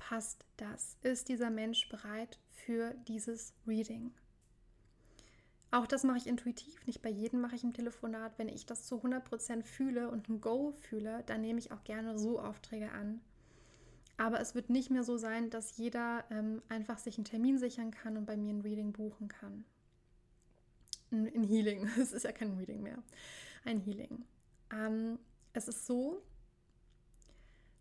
A: passt das? Ist dieser Mensch bereit für dieses Reading? Auch das mache ich intuitiv, nicht bei jedem mache ich im Telefonat. Wenn ich das zu 100% fühle und ein Go fühle, dann nehme ich auch gerne so Aufträge an. Aber es wird nicht mehr so sein, dass jeder ähm, einfach sich einen Termin sichern kann und bei mir ein Reading buchen kann ein Healing. Es ist ja kein Reading mehr. Ein Healing. Ähm, es ist so,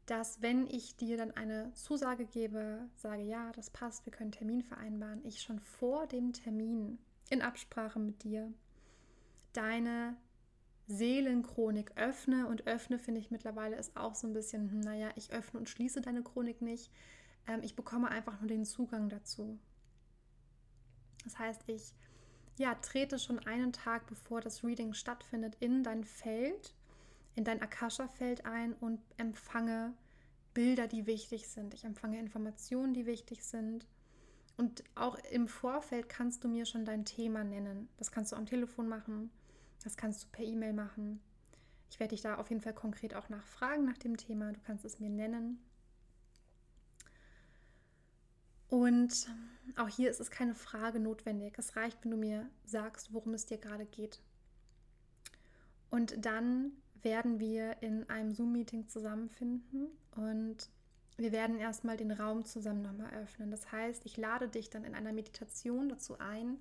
A: dass wenn ich dir dann eine Zusage gebe, sage, ja, das passt, wir können Termin vereinbaren, ich schon vor dem Termin in Absprache mit dir deine Seelenchronik öffne und öffne, finde ich mittlerweile ist auch so ein bisschen, hm, naja, ich öffne und schließe deine Chronik nicht. Ähm, ich bekomme einfach nur den Zugang dazu. Das heißt, ich ja, trete schon einen Tag bevor das Reading stattfindet in dein Feld, in dein Akasha-Feld ein und empfange Bilder, die wichtig sind. Ich empfange Informationen, die wichtig sind. Und auch im Vorfeld kannst du mir schon dein Thema nennen. Das kannst du am Telefon machen, das kannst du per E-Mail machen. Ich werde dich da auf jeden Fall konkret auch nachfragen nach dem Thema. Du kannst es mir nennen. Und auch hier ist es keine Frage notwendig. Es reicht, wenn du mir sagst, worum es dir gerade geht. Und dann werden wir in einem Zoom-Meeting zusammenfinden und wir werden erstmal den Raum zusammen nochmal öffnen. Das heißt, ich lade dich dann in einer Meditation dazu ein,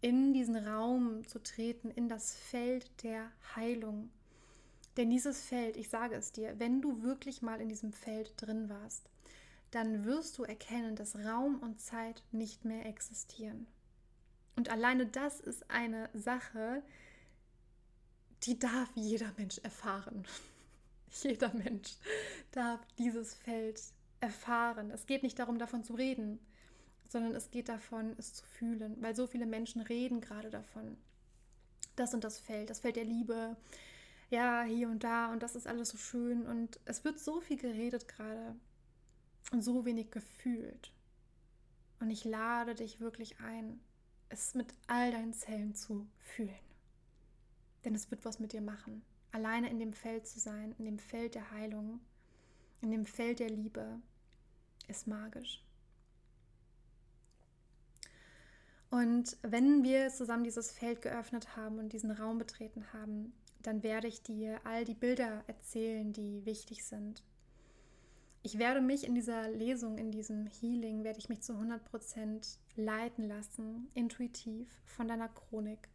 A: in diesen Raum zu treten, in das Feld der Heilung. Denn dieses Feld, ich sage es dir, wenn du wirklich mal in diesem Feld drin warst, dann wirst du erkennen, dass Raum und Zeit nicht mehr existieren. Und alleine das ist eine Sache, die darf jeder Mensch erfahren. jeder Mensch darf dieses Feld erfahren. Es geht nicht darum, davon zu reden, sondern es geht davon, es zu fühlen, weil so viele Menschen reden gerade davon. Das und das Feld, das Feld der Liebe, ja, hier und da und das ist alles so schön und es wird so viel geredet gerade und so wenig gefühlt. Und ich lade dich wirklich ein, es mit all deinen Zellen zu fühlen. Denn es wird was mit dir machen. Alleine in dem Feld zu sein, in dem Feld der Heilung, in dem Feld der Liebe, ist magisch. Und wenn wir zusammen dieses Feld geöffnet haben und diesen Raum betreten haben, dann werde ich dir all die Bilder erzählen, die wichtig sind. Ich werde mich in dieser Lesung, in diesem Healing, werde ich mich zu 100% leiten lassen, intuitiv von deiner Chronik.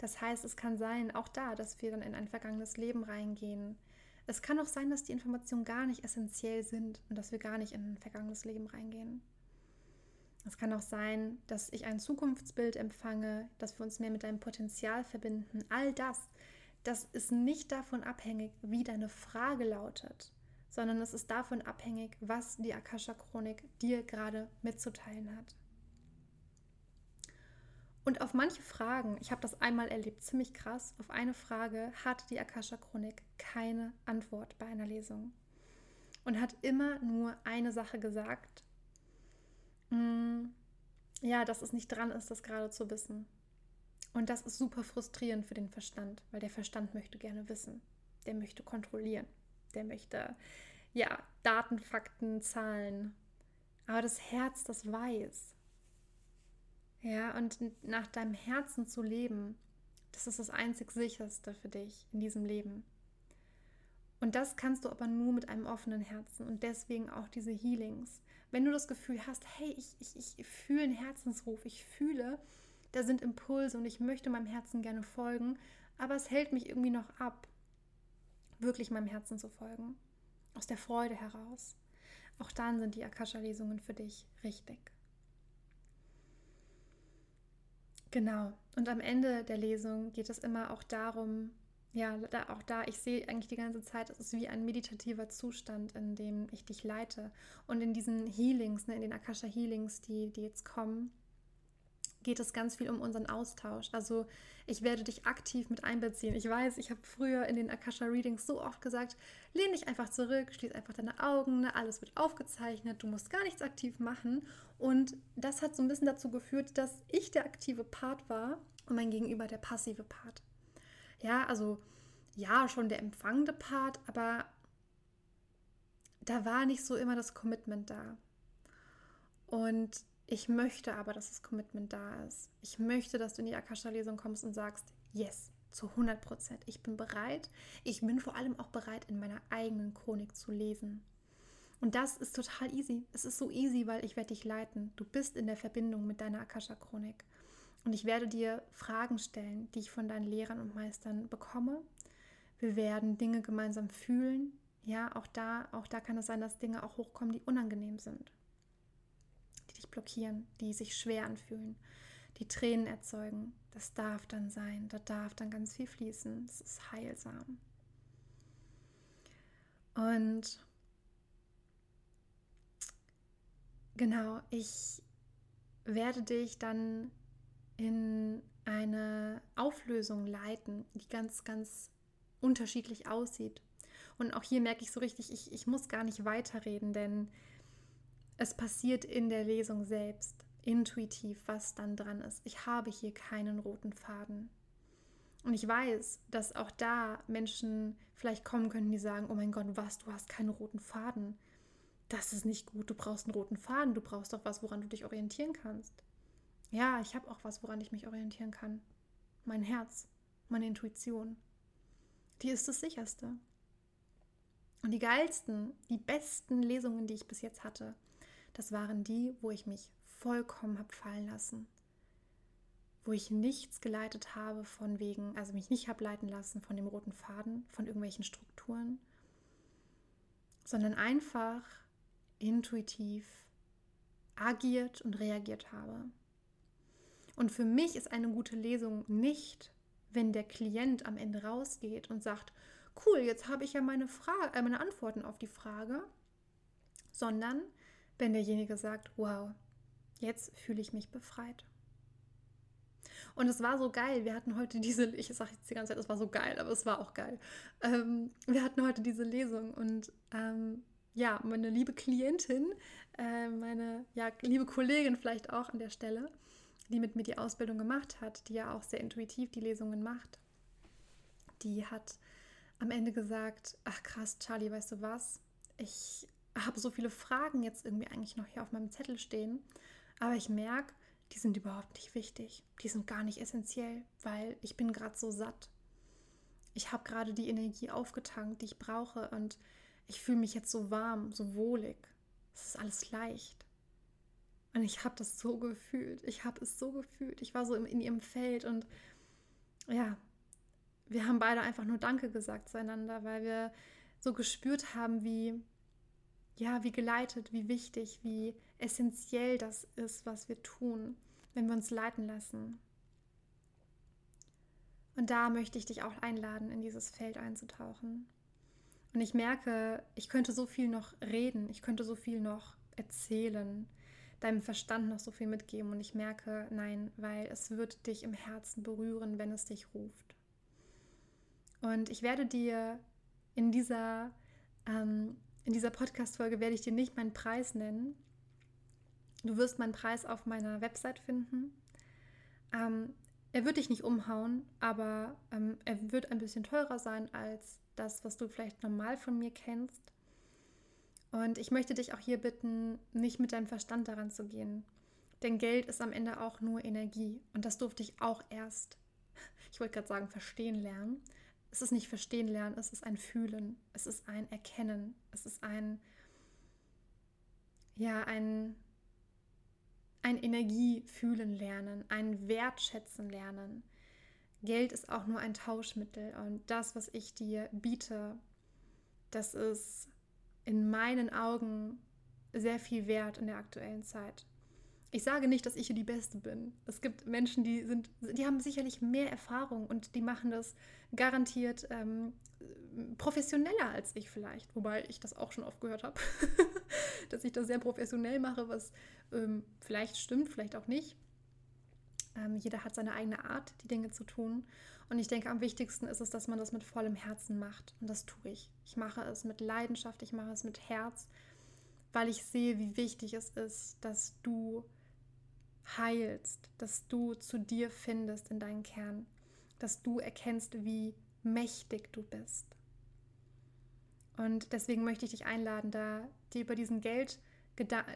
A: Das heißt, es kann sein, auch da, dass wir dann in ein vergangenes Leben reingehen. Es kann auch sein, dass die Informationen gar nicht essentiell sind und dass wir gar nicht in ein vergangenes Leben reingehen. Es kann auch sein, dass ich ein Zukunftsbild empfange, dass wir uns mehr mit deinem Potenzial verbinden. All das das ist nicht davon abhängig, wie deine Frage lautet, sondern es ist davon abhängig, was die Akasha-Chronik dir gerade mitzuteilen hat. Und auf manche Fragen, ich habe das einmal erlebt, ziemlich krass, auf eine Frage hat die Akasha-Chronik keine Antwort bei einer Lesung. Und hat immer nur eine Sache gesagt. Mm, ja, dass es nicht dran ist, das gerade zu wissen. Und das ist super frustrierend für den Verstand, weil der Verstand möchte gerne wissen. Der möchte kontrollieren. Der möchte, ja, Daten, Fakten, Zahlen. Aber das Herz, das weiß. Ja, und nach deinem Herzen zu leben, das ist das einzig sicherste für dich in diesem Leben. Und das kannst du aber nur mit einem offenen Herzen und deswegen auch diese Healings. Wenn du das Gefühl hast, hey, ich, ich, ich fühle einen Herzensruf, ich fühle, da sind Impulse und ich möchte meinem Herzen gerne folgen, aber es hält mich irgendwie noch ab, wirklich meinem Herzen zu folgen. Aus der Freude heraus. Auch dann sind die Akasha-Lesungen für dich richtig. Genau. Und am Ende der Lesung geht es immer auch darum, ja, da, auch da, ich sehe eigentlich die ganze Zeit, es ist wie ein meditativer Zustand, in dem ich dich leite. Und in diesen Healings, ne, in den Akasha-Healings, die, die jetzt kommen, geht es ganz viel um unseren Austausch. Also ich werde dich aktiv mit einbeziehen. Ich weiß, ich habe früher in den Akasha Readings so oft gesagt, lehn dich einfach zurück, schließ einfach deine Augen, ne? alles wird aufgezeichnet, du musst gar nichts aktiv machen. Und das hat so ein bisschen dazu geführt, dass ich der aktive Part war und mein Gegenüber der passive Part. Ja, also ja, schon der empfangende Part, aber da war nicht so immer das Commitment da. Und ich möchte aber, dass das Commitment da ist. Ich möchte, dass du in die Akasha-Lesung kommst und sagst, yes, zu 100 Prozent. Ich bin bereit. Ich bin vor allem auch bereit, in meiner eigenen Chronik zu lesen. Und das ist total easy. Es ist so easy, weil ich werde dich leiten. Du bist in der Verbindung mit deiner Akasha-Chronik. Und ich werde dir Fragen stellen, die ich von deinen Lehrern und Meistern bekomme. Wir werden Dinge gemeinsam fühlen. Ja, auch da, auch da kann es sein, dass Dinge auch hochkommen, die unangenehm sind dich blockieren, die sich schwer anfühlen, die Tränen erzeugen. Das darf dann sein, da darf dann ganz viel fließen. Es ist heilsam. Und genau, ich werde dich dann in eine Auflösung leiten, die ganz, ganz unterschiedlich aussieht. Und auch hier merke ich so richtig, ich, ich muss gar nicht weiterreden, denn es passiert in der Lesung selbst, intuitiv, was dann dran ist. Ich habe hier keinen roten Faden. Und ich weiß, dass auch da Menschen vielleicht kommen könnten, die sagen, oh mein Gott, was, du hast keinen roten Faden. Das ist nicht gut, du brauchst einen roten Faden, du brauchst doch was, woran du dich orientieren kannst. Ja, ich habe auch was, woran ich mich orientieren kann. Mein Herz, meine Intuition. Die ist das sicherste. Und die geilsten, die besten Lesungen, die ich bis jetzt hatte, das waren die, wo ich mich vollkommen habe fallen lassen. Wo ich nichts geleitet habe von wegen, also mich nicht habe leiten lassen von dem roten Faden, von irgendwelchen Strukturen, sondern einfach intuitiv agiert und reagiert habe. Und für mich ist eine gute Lesung nicht, wenn der Klient am Ende rausgeht und sagt, cool, jetzt habe ich ja meine, Frage, äh, meine Antworten auf die Frage, sondern wenn derjenige sagt, wow, jetzt fühle ich mich befreit. Und es war so geil. Wir hatten heute diese, ich sage jetzt die ganze Zeit, es war so geil, aber es war auch geil. Ähm, wir hatten heute diese Lesung und ähm, ja, meine liebe Klientin, äh, meine ja, liebe Kollegin vielleicht auch an der Stelle, die mit mir die Ausbildung gemacht hat, die ja auch sehr intuitiv die Lesungen macht, die hat am Ende gesagt, ach krass, Charlie, weißt du was? Ich habe so viele Fragen jetzt irgendwie eigentlich noch hier auf meinem Zettel stehen, aber ich merke, die sind überhaupt nicht wichtig. Die sind gar nicht essentiell, weil ich bin gerade so satt. Ich habe gerade die Energie aufgetankt, die ich brauche und ich fühle mich jetzt so warm, so wohlig. Es ist alles leicht. Und ich habe das so gefühlt. Ich habe es so gefühlt. Ich war so in ihrem Feld und ja, wir haben beide einfach nur Danke gesagt zueinander, weil wir so gespürt haben, wie ja, wie geleitet, wie wichtig, wie essentiell das ist, was wir tun, wenn wir uns leiten lassen. Und da möchte ich dich auch einladen, in dieses Feld einzutauchen. Und ich merke, ich könnte so viel noch reden, ich könnte so viel noch erzählen, deinem Verstand noch so viel mitgeben. Und ich merke, nein, weil es wird dich im Herzen berühren, wenn es dich ruft. Und ich werde dir in dieser ähm, in dieser Podcast-Folge werde ich dir nicht meinen Preis nennen. Du wirst meinen Preis auf meiner Website finden. Ähm, er wird dich nicht umhauen, aber ähm, er wird ein bisschen teurer sein als das, was du vielleicht normal von mir kennst. Und ich möchte dich auch hier bitten, nicht mit deinem Verstand daran zu gehen. Denn Geld ist am Ende auch nur Energie. Und das durfte ich auch erst, ich wollte gerade sagen, verstehen lernen es ist nicht verstehen lernen, es ist ein Fühlen, es ist ein Erkennen, es ist ein, ja, ein, ein Energiefühlen lernen, ein Wertschätzen lernen. Geld ist auch nur ein Tauschmittel und das, was ich dir biete, das ist in meinen Augen sehr viel wert in der aktuellen Zeit. Ich sage nicht, dass ich hier die Beste bin. Es gibt Menschen, die sind, die haben sicherlich mehr Erfahrung und die machen das garantiert ähm, professioneller als ich vielleicht. Wobei ich das auch schon oft gehört habe, dass ich das sehr professionell mache, was ähm, vielleicht stimmt, vielleicht auch nicht. Ähm, jeder hat seine eigene Art, die Dinge zu tun. Und ich denke, am wichtigsten ist es, dass man das mit vollem Herzen macht. Und das tue ich. Ich mache es mit Leidenschaft, ich mache es mit Herz, weil ich sehe, wie wichtig es ist, dass du heilst, dass du zu dir findest in deinen Kern, dass du erkennst, wie mächtig du bist. Und deswegen möchte ich dich einladen, da dir über diesen, Geld,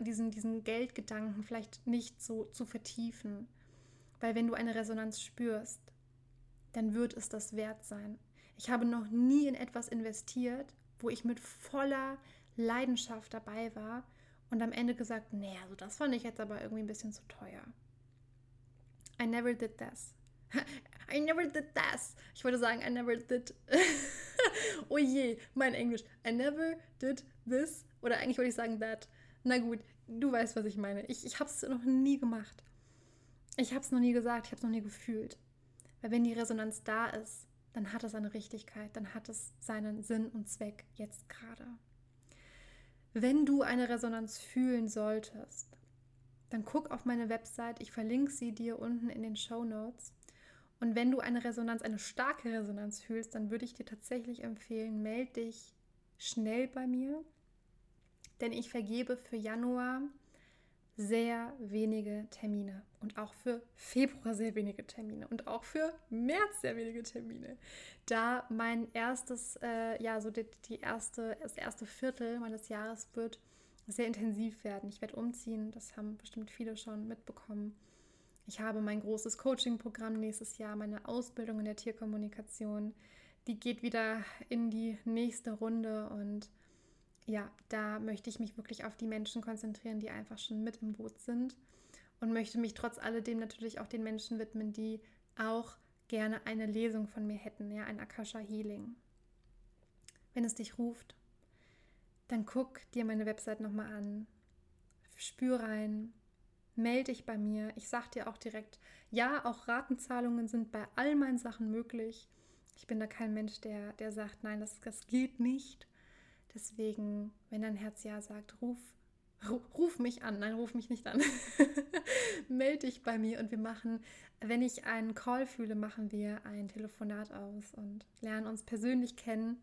A: diesen, diesen Geldgedanken vielleicht nicht so zu vertiefen. Weil wenn du eine Resonanz spürst, dann wird es das wert sein. Ich habe noch nie in etwas investiert, wo ich mit voller Leidenschaft dabei war und am Ende gesagt, nee, also das fand ich jetzt aber irgendwie ein bisschen zu teuer. I never did this. I never did this. Ich wollte sagen, I never did. oh je, mein Englisch. I never did this. Oder eigentlich wollte ich sagen that. Na gut, du weißt, was ich meine. Ich, ich habe es noch nie gemacht. Ich habe es noch nie gesagt, ich habe es noch nie gefühlt. Weil wenn die Resonanz da ist, dann hat es eine Richtigkeit, dann hat es seinen Sinn und Zweck jetzt gerade. Wenn du eine Resonanz fühlen solltest, dann guck auf meine Website. Ich verlinke sie dir unten in den Show Notes. Und wenn du eine Resonanz, eine starke Resonanz fühlst, dann würde ich dir tatsächlich empfehlen, melde dich schnell bei mir. Denn ich vergebe für Januar sehr wenige Termine und auch für Februar sehr wenige Termine und auch für März sehr wenige Termine. Da mein erstes, äh, ja, so die, die, erste, das erste Viertel meines Jahres wird sehr intensiv werden. Ich werde umziehen, das haben bestimmt viele schon mitbekommen. Ich habe mein großes Coaching-Programm nächstes Jahr, meine Ausbildung in der Tierkommunikation. Die geht wieder in die nächste Runde und ja, da möchte ich mich wirklich auf die Menschen konzentrieren, die einfach schon mit im Boot sind und möchte mich trotz alledem natürlich auch den Menschen widmen, die auch gerne eine Lesung von mir hätten, ja, ein Akasha Healing. Wenn es dich ruft, dann guck dir meine Website nochmal an, spür rein, melde dich bei mir. Ich sag dir auch direkt, ja, auch Ratenzahlungen sind bei all meinen Sachen möglich. Ich bin da kein Mensch, der, der sagt, nein, das, das geht nicht. Deswegen, wenn dein Herz ja sagt, ruf ruf mich an. Nein, ruf mich nicht an. Melde dich bei mir und wir machen, wenn ich einen Call fühle, machen wir ein Telefonat aus und lernen uns persönlich kennen.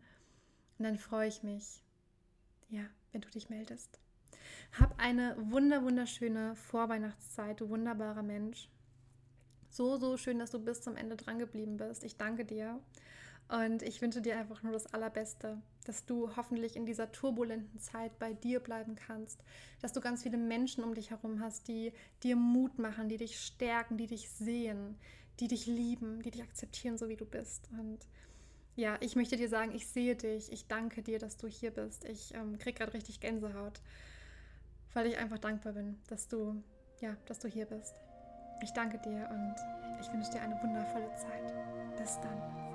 A: Und dann freue ich mich, ja, wenn du dich meldest. Hab eine wunder, wunderschöne Vorweihnachtszeit, du wunderbarer Mensch. So, so schön, dass du bis zum Ende dran geblieben bist. Ich danke dir. Und ich wünsche dir einfach nur das Allerbeste, dass du hoffentlich in dieser turbulenten Zeit bei dir bleiben kannst, dass du ganz viele Menschen um dich herum hast, die dir Mut machen, die dich stärken, die dich sehen, die dich lieben, die dich akzeptieren, so wie du bist. Und ja, ich möchte dir sagen, ich sehe dich, ich danke dir, dass du hier bist. Ich ähm, kriege gerade richtig Gänsehaut, weil ich einfach dankbar bin, dass du, ja, dass du hier bist. Ich danke dir und ich wünsche dir eine wundervolle Zeit. Bis dann.